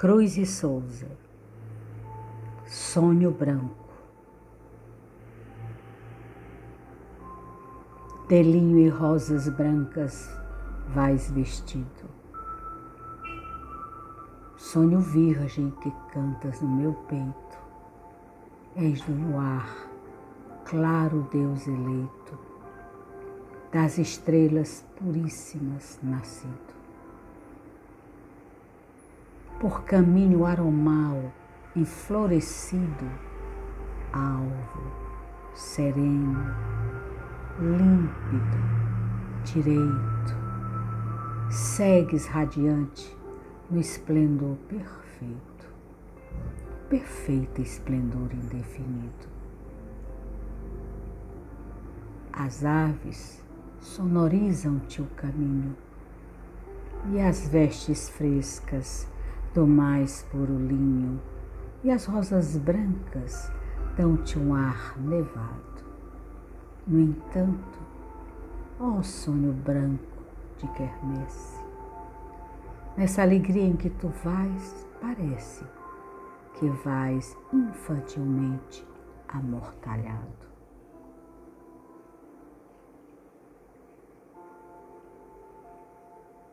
Cruz e Souza, Sonho Branco, de linho e rosas brancas vais vestido. Sonho virgem que cantas no meu peito, és do luar, claro Deus eleito, das estrelas puríssimas nascido por caminho aromal enflorescido, alvo, sereno, límpido, direito, segues radiante no esplendor perfeito, perfeito esplendor indefinido. As aves sonorizam-te o caminho e as vestes frescas do mais puro linho, e as rosas brancas dão-te um ar nevado. No entanto, ó sonho branco de quermesse, nessa alegria em que tu vais, parece que vais infantilmente amortalhado.